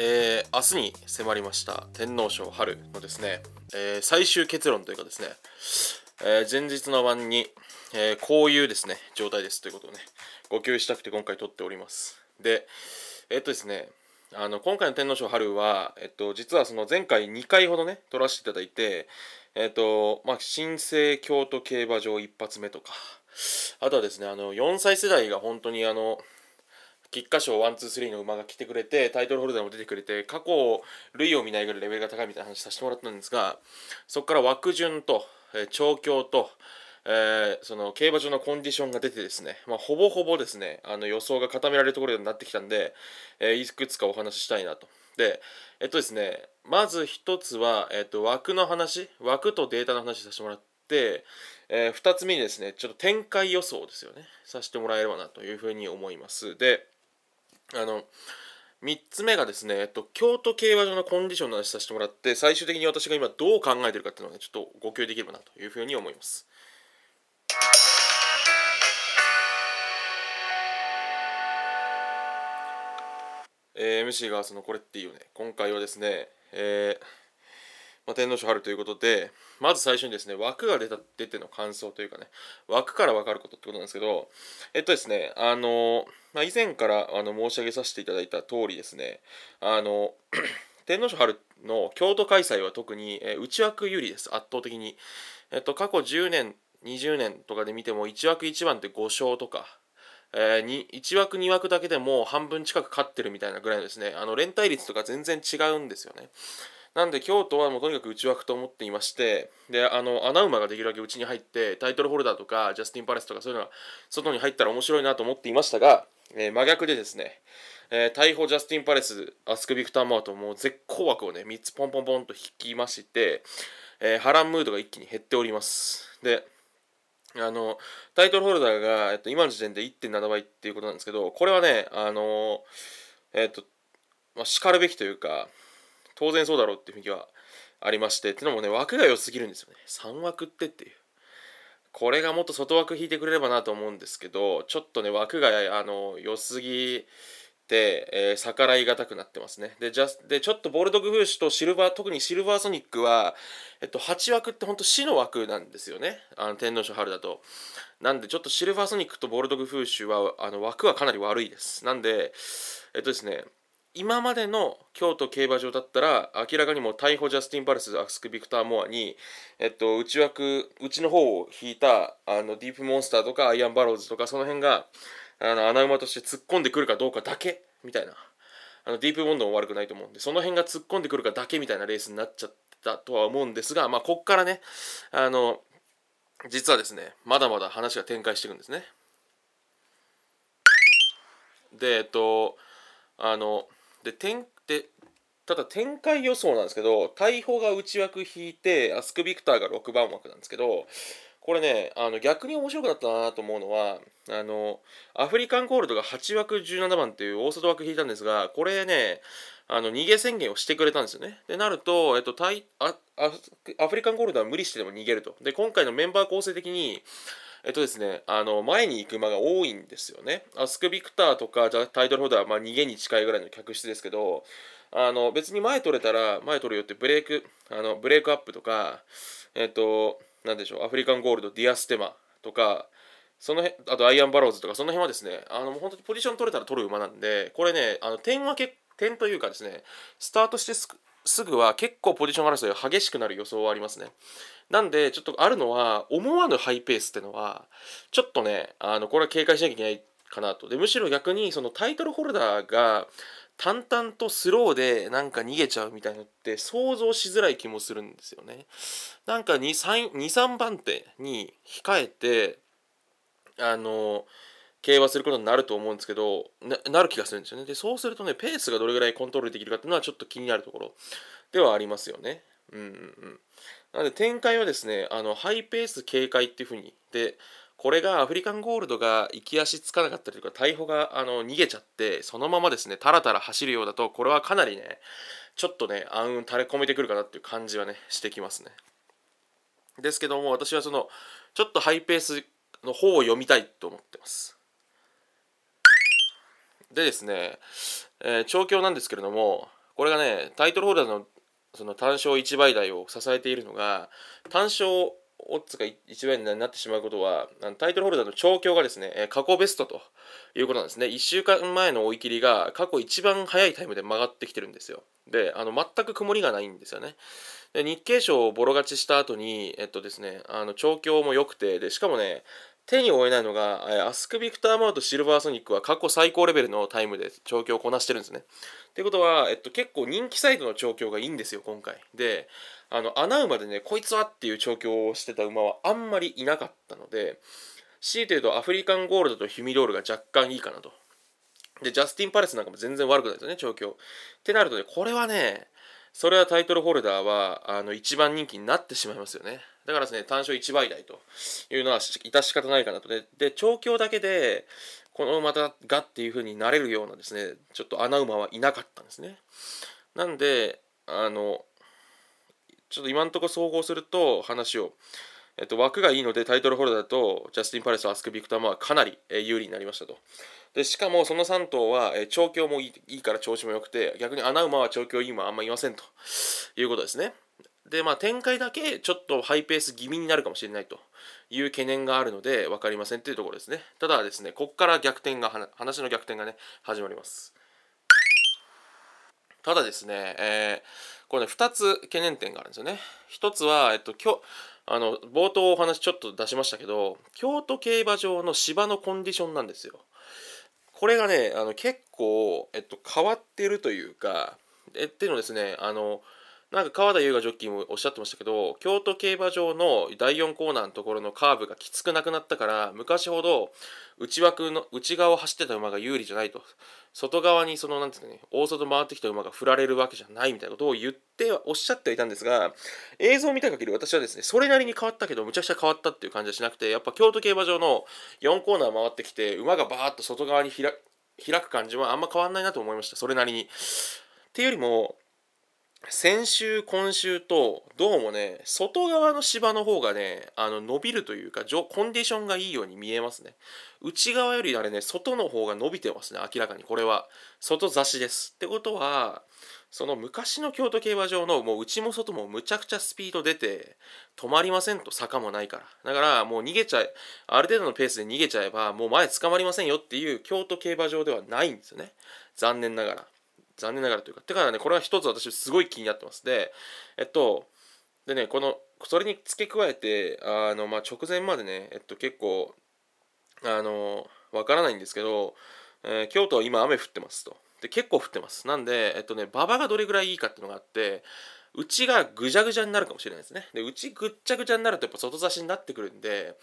えー、明日に迫りました天皇賞春のですね、えー、最終結論というかですね、えー、前日の晩に、えこういうですね、状態ですということをね、ご共有したくて今回撮っております。で、えっとですね、あの今回の天皇賞春は、えっと、実はその前回2回ほどね、撮らせていただいて、えっと、まあ、新生京都競馬場一発目とか、あとはですね、あの、4歳世代が本当にあの、菊花賞ワンツースリーの馬が来てくれてタイトルホルダーも出てくれて過去類を見ないぐらいレベルが高いみたいな話させてもらったんですがそこから枠順と、調教と、えー、その競馬場のコンディションが出てですね、まあ、ほぼほぼですねあの予想が固められるところになってきたんで、えー、いくつかお話ししたいなと。でえっとですねまず一つは、えっと、枠の話枠とデータの話させてもらって、えー、2つ目にですねちょっと展開予想ですよねさせてもらえればなというふうに思いますであの3つ目がですね、えっと、京都競馬場のコンディションの話させてもらって最終的に私が今どう考えてるかっていうのを、ね、ちょっとご共有できればなというふうに思います。えー、MC がそのこれっていいよね今回はですね、えーまあ、天皇賞春ということでまず最初にですね枠が出た出ての感想というかね枠から分かることってことなんですけどえっとですねあのまあ、以前からあの申し上げさせていただいた通りですねあの 天皇賞春の京都開催は特に、えー、内枠有利です圧倒的に、えっと、過去10年20年とかで見ても1枠1番って5勝とかえー、1枠2枠だけでも半分近く勝ってるみたいなぐらいのですねあの連帯率とか全然違うんですよね。なんで京都はもうとにかく内枠と思っていましてであの穴馬ができるだけ内に入ってタイトルホルダーとかジャスティン・パレスとかそういうのが外に入ったら面白いなと思っていましたが、えー、真逆でですね、えー、大砲ジャスティン・パレスアスク・ビクター・マートもう絶好枠をね3つポンポンポンと引きまして、えー、波乱ムードが一気に減っております。であのタイトルホルダーが、えっと、今の時点で1.7倍っていうことなんですけどこれはねあのえっとまあ、しかるべきというか当然そうだろうっていう雰囲気はありましてってのもね枠が良すぎるんですよね。3枠ってっていう。これがもっと外枠引いてくれればなと思うんですけどちょっとね枠があの良すぎて、えー、逆らいがたくなってますね。でじゃでちょっとボルドグフーシュとシルバー特にシルバーソニックは、えっと、8枠ってほんと死の枠なんですよね。あの天皇賞春だと。なんでちょっとシルバーソニックとボルドグフーシュはあの枠はかなり悪いです。なんでえっとですね今までの京都競馬場だったら明らかにも逮捕ジャスティン・パレスアスク・ビクター・モアに、えっと、内枠内の方を引いたあのディープモンスターとかアイアン・バローズとかその辺があの穴馬として突っ込んでくるかどうかだけみたいな。あのディープボンドも悪くないと思うんでその辺が突っ込んでくるかだけみたいなレースになっちゃったとは思うんですがまあこっからねあの実はですねまだまだ話が展開していくんですね。でえっとあので展でただ展開予想なんですけど大砲が内枠引いてアスク・ビクターが6番枠なんですけどこれねあの逆に面白くなったなと思うのはあのアフリカンゴールドが8枠17番っていう大外枠引いたんですがこれねあの逃げ宣言をしてくれたんですよね。でなると、えっと、タイアアフリカンゴールドは無理してでも逃げると。で今回のメンバー構成的にえっとですね、あの前に行く馬が多いんですよね。アスクビクターとかタイトルホルダーはまあ逃げに近いぐらいの客室ですけど、あの別に前取れたら前取るよってブレイクあのブレイクアップとか、えっと、なでしょう、アフリカンゴールド、ディアスティマとか、その辺あとアイアンバローズとかその辺はですねあの本当にポジション取れたら取る馬なんでこれねあの点はけ点というかですねスタートしてすぐは結構ポジション争いが激しくなる予想はありますねなんで、ちょっとあるのは、思わぬハイペースってのは、ちょっとね、あの、これは警戒しなきゃいけないかなと。で、むしろ逆に、そのタイトルホルダーが、淡々とスローでなんか逃げちゃうみたいなのって想像しづらい気もするんですよね。なんか2、3番手に控えて、あの、競馬することになると思うんですけどな、なる気がするんですよね。で、そうするとね、ペースがどれぐらいコントロールできるかっていうのはちょっと気になるところではありますよね。うんうんうん。なので展開はですね、あのハイペース警戒っていうふうに。で、これがアフリカンゴールドが行き足つかなかったりとか、逮捕があの逃げちゃって、そのままですね、タラタラ走るようだと、これはかなりね、ちょっとね、暗雲垂れ込めてくるかなっていう感じはね、してきますね。ですけども、私はその、ちょっとハイペースの方を読みたいと思ってます。でですね、えー、調教なんですけれども、これがねタイトルホルダーのその単勝1倍台を支えているのが単勝オッズが1倍になってしまうことはタイトルホルダーの調教がですね過去ベストということなんですね。1週間前の追い切りが過去一番早いタイムで曲がってきてるんですよ。であの全く曇りがないんですよね。で日経賞をボロ勝ちした後にえっとですねあの調教も良くてでしかもね手に負えないのが、アスクビクター・マウとシルバーソニックは過去最高レベルのタイムで調教をこなしてるんですね。ってことは、えっと、結構人気サイドの調教がいいんですよ、今回。で、あの、穴馬でね、こいつはっていう調教をしてた馬はあんまりいなかったので、強いて言うとアフリカンゴールドとヒュミロールが若干いいかなと。で、ジャスティン・パレスなんかも全然悪くないですよね、調教。ってなるとね、これはね、それはタイトルホルダーはあの一番人気になってしまいますよね。だからですね、単勝1倍台というのは致し方ないかなと。で、で調教だけで、この馬がっていう風になれるようなですね、ちょっと穴馬はいなかったんですね。なんで、あの、ちょっと今のところ総合すると話を、えっと、枠がいいのでタイトルホルダーとジャスティン・パレス、アスク・ビクターマはかなり有利になりましたと。でしかもその3頭は、え調教もいいから調子も良くて逆に穴馬は調教いい馬あんまいませんということですね。で、まあ、展開だけちょっとハイペース気味になるかもしれないという懸念があるので分かりませんというところですね。ただですね、ここから逆転が、話の逆転がね、始まります。ただですね、えー、これね、2つ懸念点があるんですよね。1つは、えっと、今日、あの、冒頭お話ちょっと出しましたけど、京都競馬場の芝のコンディションなんですよ。これがね、あの結構、えっと、変わってるというか、えっていうのですね、あの、なんか川田優雅ジョッキーもおっしゃってましたけど京都競馬場の第4コーナーのところのカーブがきつくなくなったから昔ほど内枠の内側を走ってた馬が有利じゃないと外側にそのなんですかね大外回ってきた馬が振られるわけじゃないみたいなことを言っておっしゃってはいたんですが映像を見た限り私はですねそれなりに変わったけどむちゃくちゃ変わったっていう感じはしなくてやっぱ京都競馬場の4コーナー回ってきて馬がバーッと外側に開く感じはあんま変わんないなと思いましたそれなりに。っていうよりも先週今週とどうもね外側の芝の方がねあの伸びるというかコンディションがいいように見えますね。内側よりあれね外の方が伸びてますね明らかに。これは外差しです。ってことはその昔の京都競馬場のもう内も外もむちゃくちゃスピード出て止まりませんと坂もないから。だからもう逃げちゃえある程度のペースで逃げちゃえばもう前捕まりませんよっていう京都競馬場ではないんですよね。残念ながら。残念ながらというか。てからね、これは一つ私すごい気になってます。で、えっと、でね、この、それに付け加えて、あの、まあ、直前までね、えっと、結構、あの、わからないんですけど、えー、京都は今雨降ってますと。で、結構降ってます。なんで、えっとね、馬場がどれぐらいいいかっていうのがあって、内がぐじゃぐじゃになるかもしれないですね。で、内ぐっちゃぐちゃになるとやっぱ外差しになってくるんで、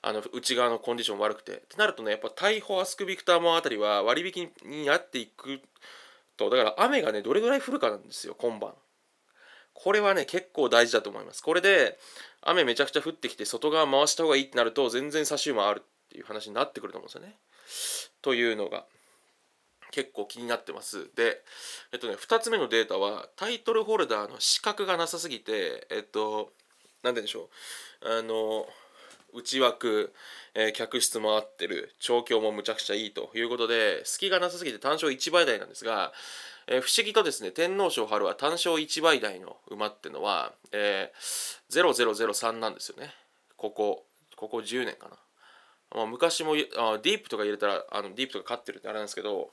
あの内側のコンディション悪くて。ってなるとね、やっぱ大砲アスクビクターモンあたりは割引になっていくとだから雨がねどれぐらい降るかなんですよ今晩。これはね結構大事だと思います。これで雨めちゃくちゃ降ってきて外側回した方がいいってなると全然差し馬あるっていう話になってくると思うんですよね。というのが結構気になってます。でえっとね2つ目のデータはタイトルホルダーの資格がなさすぎてえっと何て言うんでしょう。あの内枠、えー、客室も合ってる。調教もむちゃくちゃいいということで隙がなさすぎて単勝1倍台なんですが、えー、不思議とですね天皇賞春は単勝1倍台の馬ってのは、えー、0003なんですよね。ここここ10年かな、まあ、昔もあディープとか入れたらあのディープとか勝ってるってあれなんですけど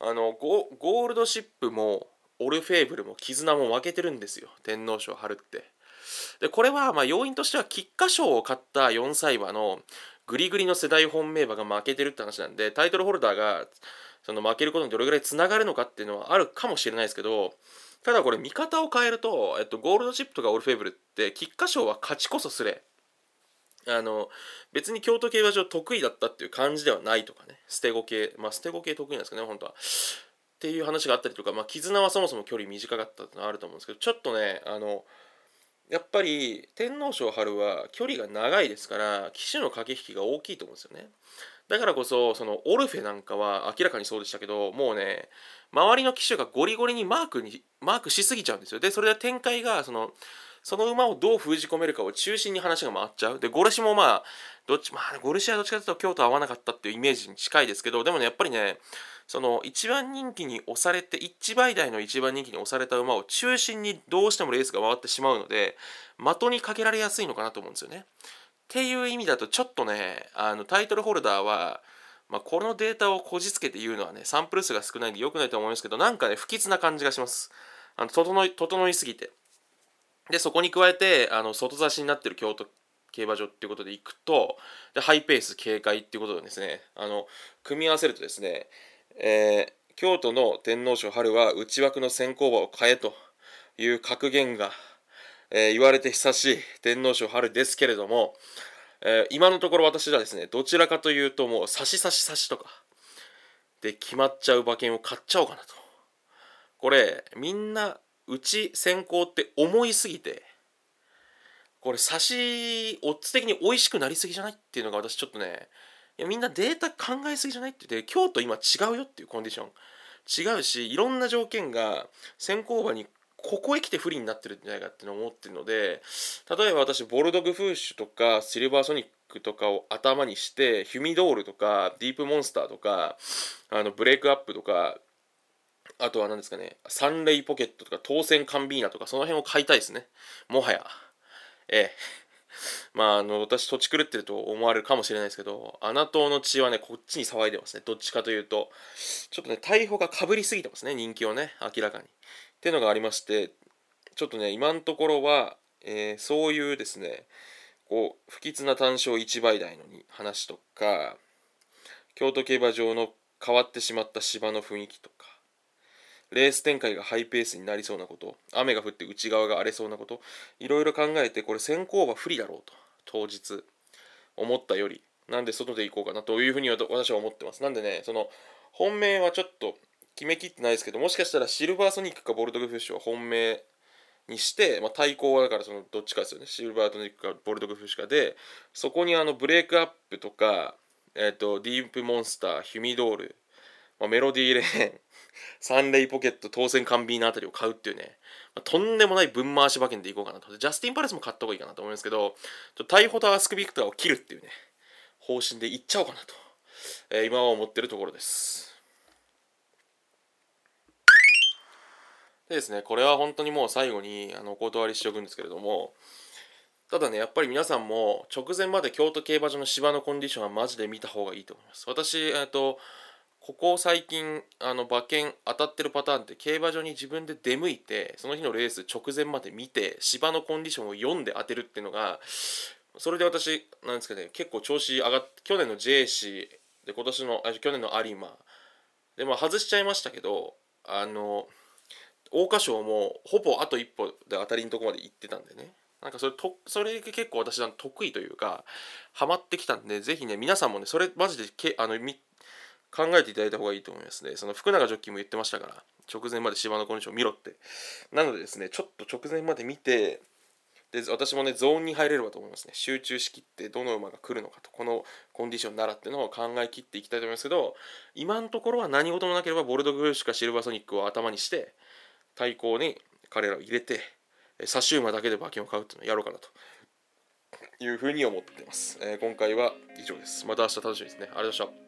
あのゴゴールドシップもオルフェーブルも絆も負けてるんですよ。天皇賞春って。でこれはま要因としては菊花賞を勝った4歳馬のグリグリの世代本命馬が負けてるって話なんでタイトルホルダーがその負けることにどれぐらいつながるのかっていうのはあるかもしれないですけどただこれ見方を変えると、えっと、ゴールドチップとかオールフェーブルって菊花賞は勝ちこそすれあの別に京都競馬場得意だったっていう感じではないとかね捨て子系まあ捨て子系得意なんですかね本当は。っていう話があったりとか、まあ、絆はそもそも距離短かったってのはあると思うんですけどちょっとねあのやっぱり天皇賞春は距離が長いですから騎手の駆け引きが大きいと思うんですよね。だからこそそのオルフェなんかは明らかにそうでしたけどもうね周りの騎手がゴリゴリにマークにマークしすぎちゃうんですよ。でそれで展開がそのその馬をどう封じ込めるかを中心に話が回っちゃうでゴルシもまあどっちまあゴルシはどっちかというと京都合わなかったっていうイメージに近いですけどでもねやっぱりねその一番人気に押されて一倍台の一番人気に押された馬を中心にどうしてもレースが回ってしまうので的にかけられやすいのかなと思うんですよね。っていう意味だとちょっとねあのタイトルホルダーは、まあ、このデータをこじつけて言うのはねサンプル数が少ないんで良くないと思いますけどなんかね不吉な感じがします。あの整い整いすぎて。でそこに加えてあの外差しになってる京都競馬場っていうことでいくとでハイペース警戒っていうことでですねあの組み合わせるとですね、えー、京都の天皇賞春は内枠の先行馬を変えという格言が、えー、言われて久しい天皇賞春ですけれども、えー、今のところ私はですねどちらかというともう差し差し差しとかで決まっちゃう馬券を買っちゃおうかなと。これみんなうち先行って思いすぎてこれ差しオッズ的に美味しくなりすぎじゃないっていうのが私ちょっとねいやみんなデータ考えすぎじゃないって言って京都今違うよっていうコンディション。違うしいろんな条件が先行馬にここへ来て不利になってるんじゃないかって思ってるので例えば私ボルドグフーシュとかシルバーソニックとかを頭にしてヒュミドールとかディープモンスターとかあのブレイクアップとかあとは何ですかねサンレイポケットとか当選カンビーナとかその辺を買いたいですね。もはや。ええ。まあ、あの私土地狂ってると思われるかもしれないですけど穴党の血はねこっちに騒いでますね。どっちかというと。ちょっとね逮捕がかぶりすぎてますね人気をね明らかに。っていうのがありましてちょっとね今のところは、えー、そういうですねこう不吉な単勝1倍台の話とか京都競馬場の変わってしまった芝の雰囲気とレース展開がハイペースになりそうなこと雨が降って内側が荒れそうなこといろいろ考えてこれ先行馬不利だろうと当日思ったよりなんで外で行こうかなというふうに私は思ってます。なんでねその本命はちょっと決めきってないですけどもしかしたらシルバーソニックかボルドグフッシュを本命にして、まあ、対抗はだからそのどっちかですよね。シルバーソニックかボルドグフッシュかでそこにあのブレイクアップとか、えーと、ディープモンスターヒュミドール、まあ、メロディーレーンサンレイポケット当選カンビーナあたりを買うっていうね、まあ、とんでもない分回し馬券でいこうかなと。ジャスティン・パレスも買った方がいいかなと思いますけど、タイホタ・アスクビクターを切るっていうね、方針でいっちゃおうかなと、えー、今は思ってるところです。でですね、これは本当にもう最後にあのお断りしておくんですけれども、ただね、やっぱり皆さんも直前まで京都競馬場の芝のコンディションはマジで見た方がいいと思います。私、えっと、ここ最近あの馬券当たってるパターンって競馬場に自分で出向いてその日のレース直前まで見て芝のコンディションを読んで当てるっていうのがそれで私なんですかね結構調子上がって去年の JC で今年のあ去年の有馬でま外しちゃいましたけどあの桜花賞もほぼあと一歩で当たりのとこまで行ってたんでね。なんかそれとそれ結構私は得意というかハマってきたんでぜひね皆さんもねそれマジでけあの考えていただいた方がいいと思いますね。その福永ジョッキーも言ってましたから、直前まで芝のコンディション見ろって。なのでですね、ちょっと直前まで見て、で私もね、ゾーンに入れればと思いますね。集中しきってどの馬が来るのかと、このコンディションならっていうのを考えきっていきたいと思いますけど、今のところは何事もなければボルドグルーシュかシルバーソニックを頭にして、対抗に彼らを入れて、差し馬だけで馬券を買うっていうのをやろうかなというふうに思っています。えー、今回は以上です。また明日楽しみですね。ありがとうございました。